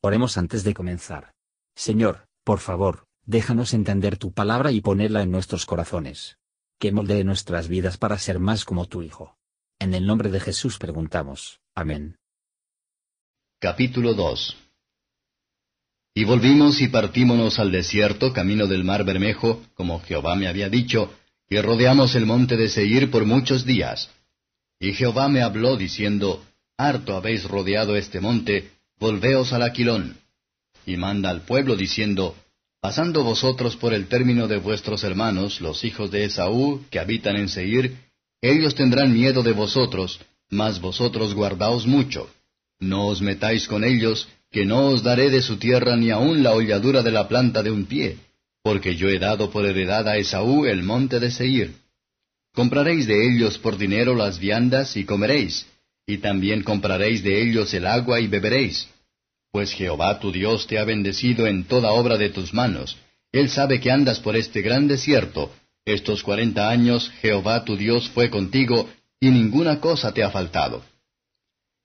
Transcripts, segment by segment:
Oremos antes de comenzar. Señor, por favor, déjanos entender tu palabra y ponerla en nuestros corazones. Que moldee nuestras vidas para ser más como tu Hijo. En el nombre de Jesús preguntamos. Amén. Capítulo 2 Y volvimos y partímonos al desierto, camino del mar Bermejo, como Jehová me había dicho, y rodeamos el monte de Seir por muchos días. Y Jehová me habló diciendo, Harto habéis rodeado este monte, volveos al Aquilón. Y manda al pueblo diciendo, Pasando vosotros por el término de vuestros hermanos, los hijos de Esaú, que habitan en Seir, ellos tendrán miedo de vosotros, mas vosotros guardaos mucho. No os metáis con ellos, que no os daré de su tierra ni aun la holladura de la planta de un pie, porque yo he dado por heredad a Esaú el monte de Seir. Compraréis de ellos por dinero las viandas y comeréis, y también compraréis de ellos el agua y beberéis. Pues Jehová tu Dios te ha bendecido en toda obra de tus manos. Él sabe que andas por este gran desierto. Estos cuarenta años Jehová tu Dios fue contigo, y ninguna cosa te ha faltado.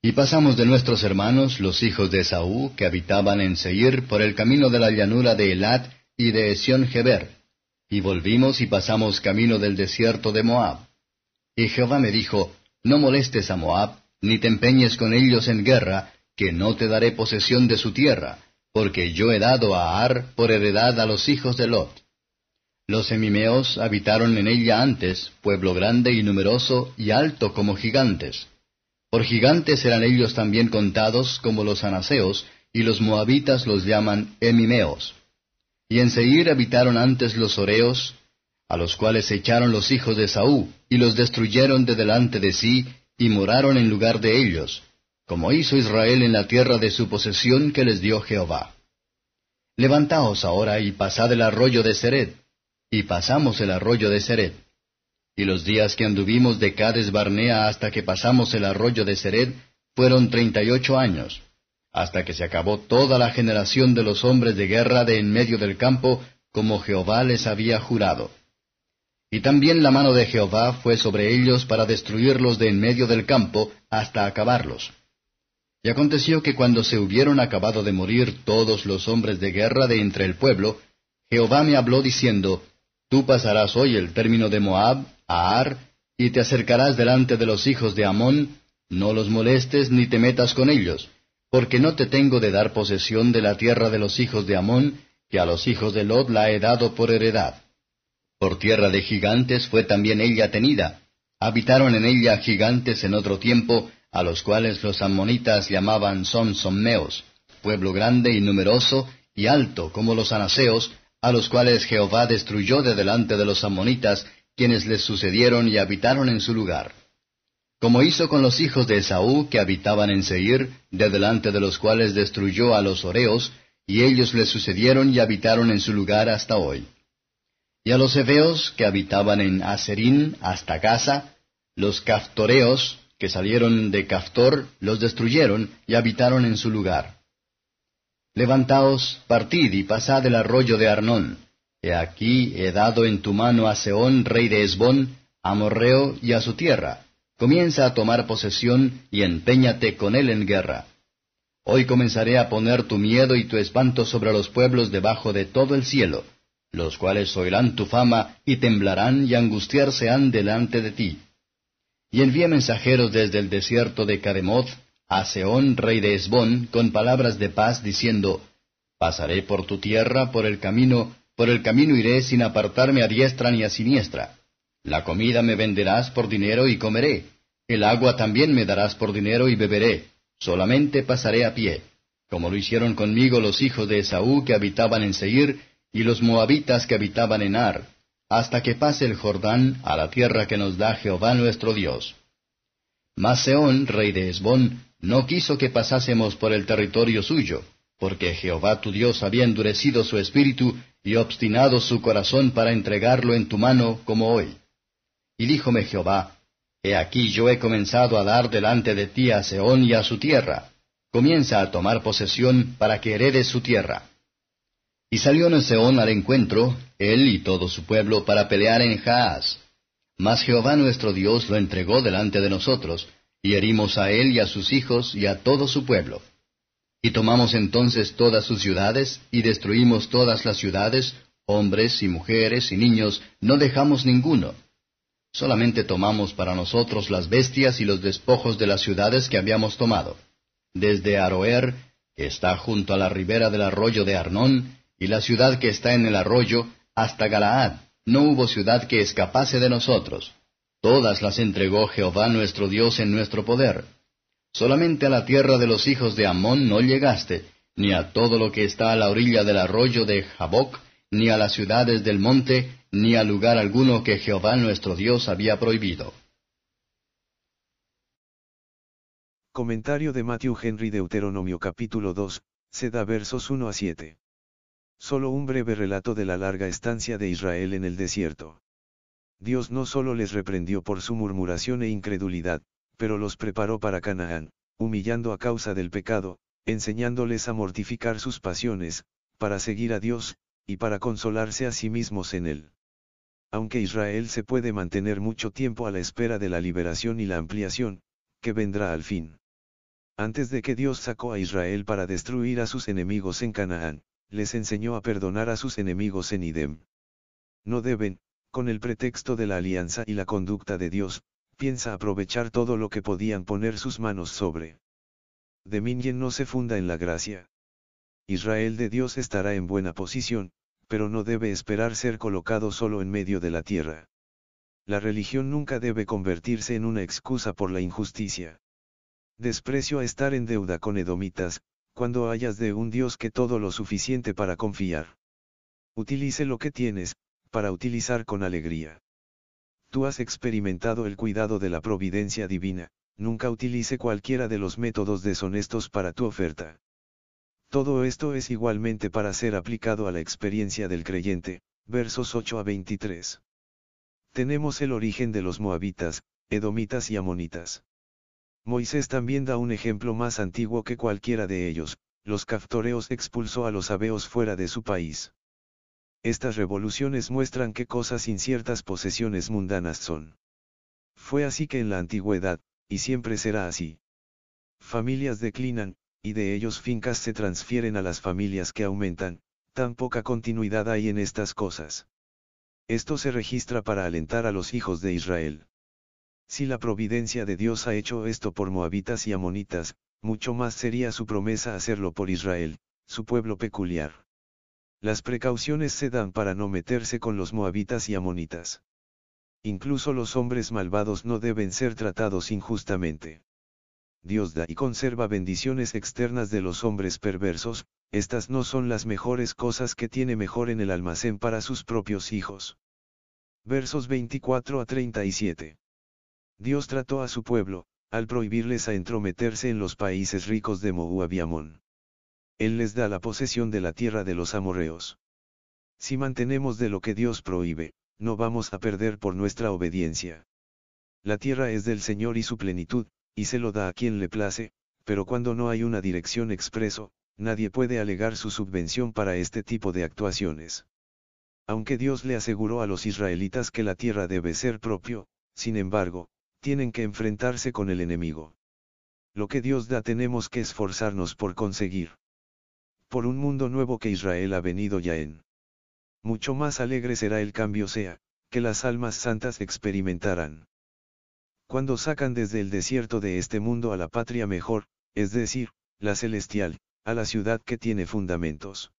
Y pasamos de nuestros hermanos, los hijos de Esaú, que habitaban en Seir, por el camino de la llanura de Elat y de Esión Geber. Y volvimos y pasamos camino del desierto de Moab. Y Jehová me dijo, No molestes a Moab, ni te empeñes con ellos en guerra, que no te daré posesión de su tierra, porque yo he dado a Ar por heredad a los hijos de Lot. Los semimeos habitaron en ella antes, pueblo grande y numeroso y alto como gigantes. Por gigantes eran ellos también contados como los anaseos, y los moabitas los llaman emimeos. Y en Seir habitaron antes los oreos, a los cuales echaron los hijos de Saúl, y los destruyeron de delante de sí, y moraron en lugar de ellos, como hizo Israel en la tierra de su posesión que les dio Jehová. Levantaos ahora y pasad el arroyo de Sered. Y pasamos el arroyo de Sered. Y los días que anduvimos de Cades Barnea hasta que pasamos el arroyo de Sered fueron treinta y ocho años, hasta que se acabó toda la generación de los hombres de guerra de en medio del campo, como Jehová les había jurado. Y también la mano de Jehová fue sobre ellos para destruirlos de en medio del campo hasta acabarlos. Y aconteció que cuando se hubieron acabado de morir todos los hombres de guerra de entre el pueblo, Jehová me habló diciendo, Tú pasarás hoy el término de Moab, a Ar, y te acercarás delante de los hijos de Amón, no los molestes ni te metas con ellos, porque no te tengo de dar posesión de la tierra de los hijos de Amón, que a los hijos de Lot la he dado por heredad. Por tierra de gigantes fue también ella tenida. Habitaron en ella gigantes en otro tiempo, a los cuales los ammonitas llamaban son sommeos, pueblo grande y numeroso y alto como los anaseos, a los cuales Jehová destruyó de delante de los ammonitas, quienes les sucedieron y habitaron en su lugar. Como hizo con los hijos de Esaú que habitaban en Seir, de delante de los cuales destruyó a los oreos, y ellos les sucedieron y habitaron en su lugar hasta hoy. Y a los heveos que habitaban en Aserín hasta Gaza, los caftoreos que salieron de Caftor los destruyeron y habitaron en su lugar. Levantaos, partid y pasad el arroyo de Arnón. He aquí he dado en tu mano a Seón, rey de Esbón, a Morreo y a su tierra. Comienza a tomar posesión y empeñate con él en guerra. Hoy comenzaré a poner tu miedo y tu espanto sobre los pueblos debajo de todo el cielo los cuales oirán tu fama y temblarán y angustiarse han delante de ti. Y envié mensajeros desde el desierto de Cademoth a Seón, rey de Esbón, con palabras de paz, diciendo, Pasaré por tu tierra, por el camino, por el camino iré sin apartarme a diestra ni a siniestra. La comida me venderás por dinero y comeré. El agua también me darás por dinero y beberé. Solamente pasaré a pie, como lo hicieron conmigo los hijos de Esaú que habitaban en Seir, y los moabitas que habitaban en Ar, hasta que pase el Jordán a la tierra que nos da Jehová nuestro Dios. Mas Seón, rey de Esbón, no quiso que pasásemos por el territorio suyo, porque Jehová tu Dios había endurecido su espíritu y obstinado su corazón para entregarlo en tu mano como hoy. Y díjome Jehová, He aquí yo he comenzado a dar delante de ti a Seón y a su tierra. Comienza a tomar posesión para que heredes su tierra. Y salió Neseón al encuentro, él y todo su pueblo, para pelear en Jaaz. Mas Jehová nuestro Dios lo entregó delante de nosotros, y herimos a él y a sus hijos y a todo su pueblo. Y tomamos entonces todas sus ciudades, y destruimos todas las ciudades, hombres y mujeres y niños, no dejamos ninguno. Solamente tomamos para nosotros las bestias y los despojos de las ciudades que habíamos tomado. Desde Aroer, que está junto a la ribera del arroyo de Arnón, y la ciudad que está en el arroyo, hasta Galaad, no hubo ciudad que escapase de nosotros. Todas las entregó Jehová nuestro Dios en nuestro poder. Solamente a la tierra de los hijos de Amón no llegaste, ni a todo lo que está a la orilla del arroyo de Jaboc, ni a las ciudades del monte, ni a lugar alguno que Jehová nuestro Dios había prohibido. Comentario de Matthew Henry Deuteronomio capítulo 2, se da versos 1 a 7. Solo un breve relato de la larga estancia de Israel en el desierto. Dios no solo les reprendió por su murmuración e incredulidad, pero los preparó para Canaán, humillando a causa del pecado, enseñándoles a mortificar sus pasiones, para seguir a Dios, y para consolarse a sí mismos en él. Aunque Israel se puede mantener mucho tiempo a la espera de la liberación y la ampliación, que vendrá al fin. Antes de que Dios sacó a Israel para destruir a sus enemigos en Canaán, les enseñó a perdonar a sus enemigos en Idem. No deben, con el pretexto de la alianza y la conducta de Dios, piensa aprovechar todo lo que podían poner sus manos sobre. Dominion no se funda en la gracia. Israel de Dios estará en buena posición, pero no debe esperar ser colocado solo en medio de la tierra. La religión nunca debe convertirse en una excusa por la injusticia. Desprecio a estar en deuda con edomitas, cuando hayas de un Dios que todo lo suficiente para confiar. Utilice lo que tienes, para utilizar con alegría. Tú has experimentado el cuidado de la providencia divina, nunca utilice cualquiera de los métodos deshonestos para tu oferta. Todo esto es igualmente para ser aplicado a la experiencia del creyente, versos 8 a 23. Tenemos el origen de los moabitas, edomitas y amonitas. Moisés también da un ejemplo más antiguo que cualquiera de ellos, los caftoreos expulsó a los abeos fuera de su país. Estas revoluciones muestran qué cosas inciertas posesiones mundanas son. Fue así que en la antigüedad, y siempre será así. Familias declinan, y de ellos fincas se transfieren a las familias que aumentan, tan poca continuidad hay en estas cosas. Esto se registra para alentar a los hijos de Israel. Si la providencia de Dios ha hecho esto por moabitas y amonitas, mucho más sería su promesa hacerlo por Israel, su pueblo peculiar. Las precauciones se dan para no meterse con los moabitas y amonitas. Incluso los hombres malvados no deben ser tratados injustamente. Dios da y conserva bendiciones externas de los hombres perversos, estas no son las mejores cosas que tiene mejor en el almacén para sus propios hijos. Versos 24 a 37. Dios trató a su pueblo, al prohibirles a entrometerse en los países ricos de Moab y Amón. Él les da la posesión de la tierra de los amorreos. Si mantenemos de lo que Dios prohíbe, no vamos a perder por nuestra obediencia. La tierra es del Señor y su plenitud, y se lo da a quien le place, pero cuando no hay una dirección expreso, nadie puede alegar su subvención para este tipo de actuaciones. Aunque Dios le aseguró a los israelitas que la tierra debe ser propio, sin embargo, tienen que enfrentarse con el enemigo. Lo que Dios da tenemos que esforzarnos por conseguir por un mundo nuevo que Israel ha venido ya en. Mucho más alegre será el cambio sea, que las almas santas experimentarán. Cuando sacan desde el desierto de este mundo a la patria mejor, es decir, la celestial, a la ciudad que tiene fundamentos.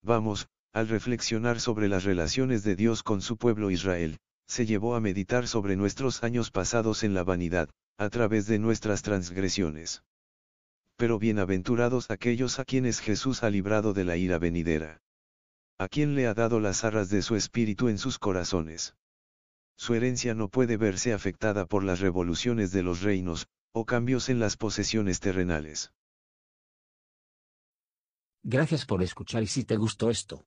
Vamos, al reflexionar sobre las relaciones de Dios con su pueblo Israel, se llevó a meditar sobre nuestros años pasados en la vanidad, a través de nuestras transgresiones pero bienaventurados aquellos a quienes Jesús ha librado de la ira venidera. A quien le ha dado las arras de su espíritu en sus corazones. Su herencia no puede verse afectada por las revoluciones de los reinos, o cambios en las posesiones terrenales. Gracias por escuchar y si te gustó esto,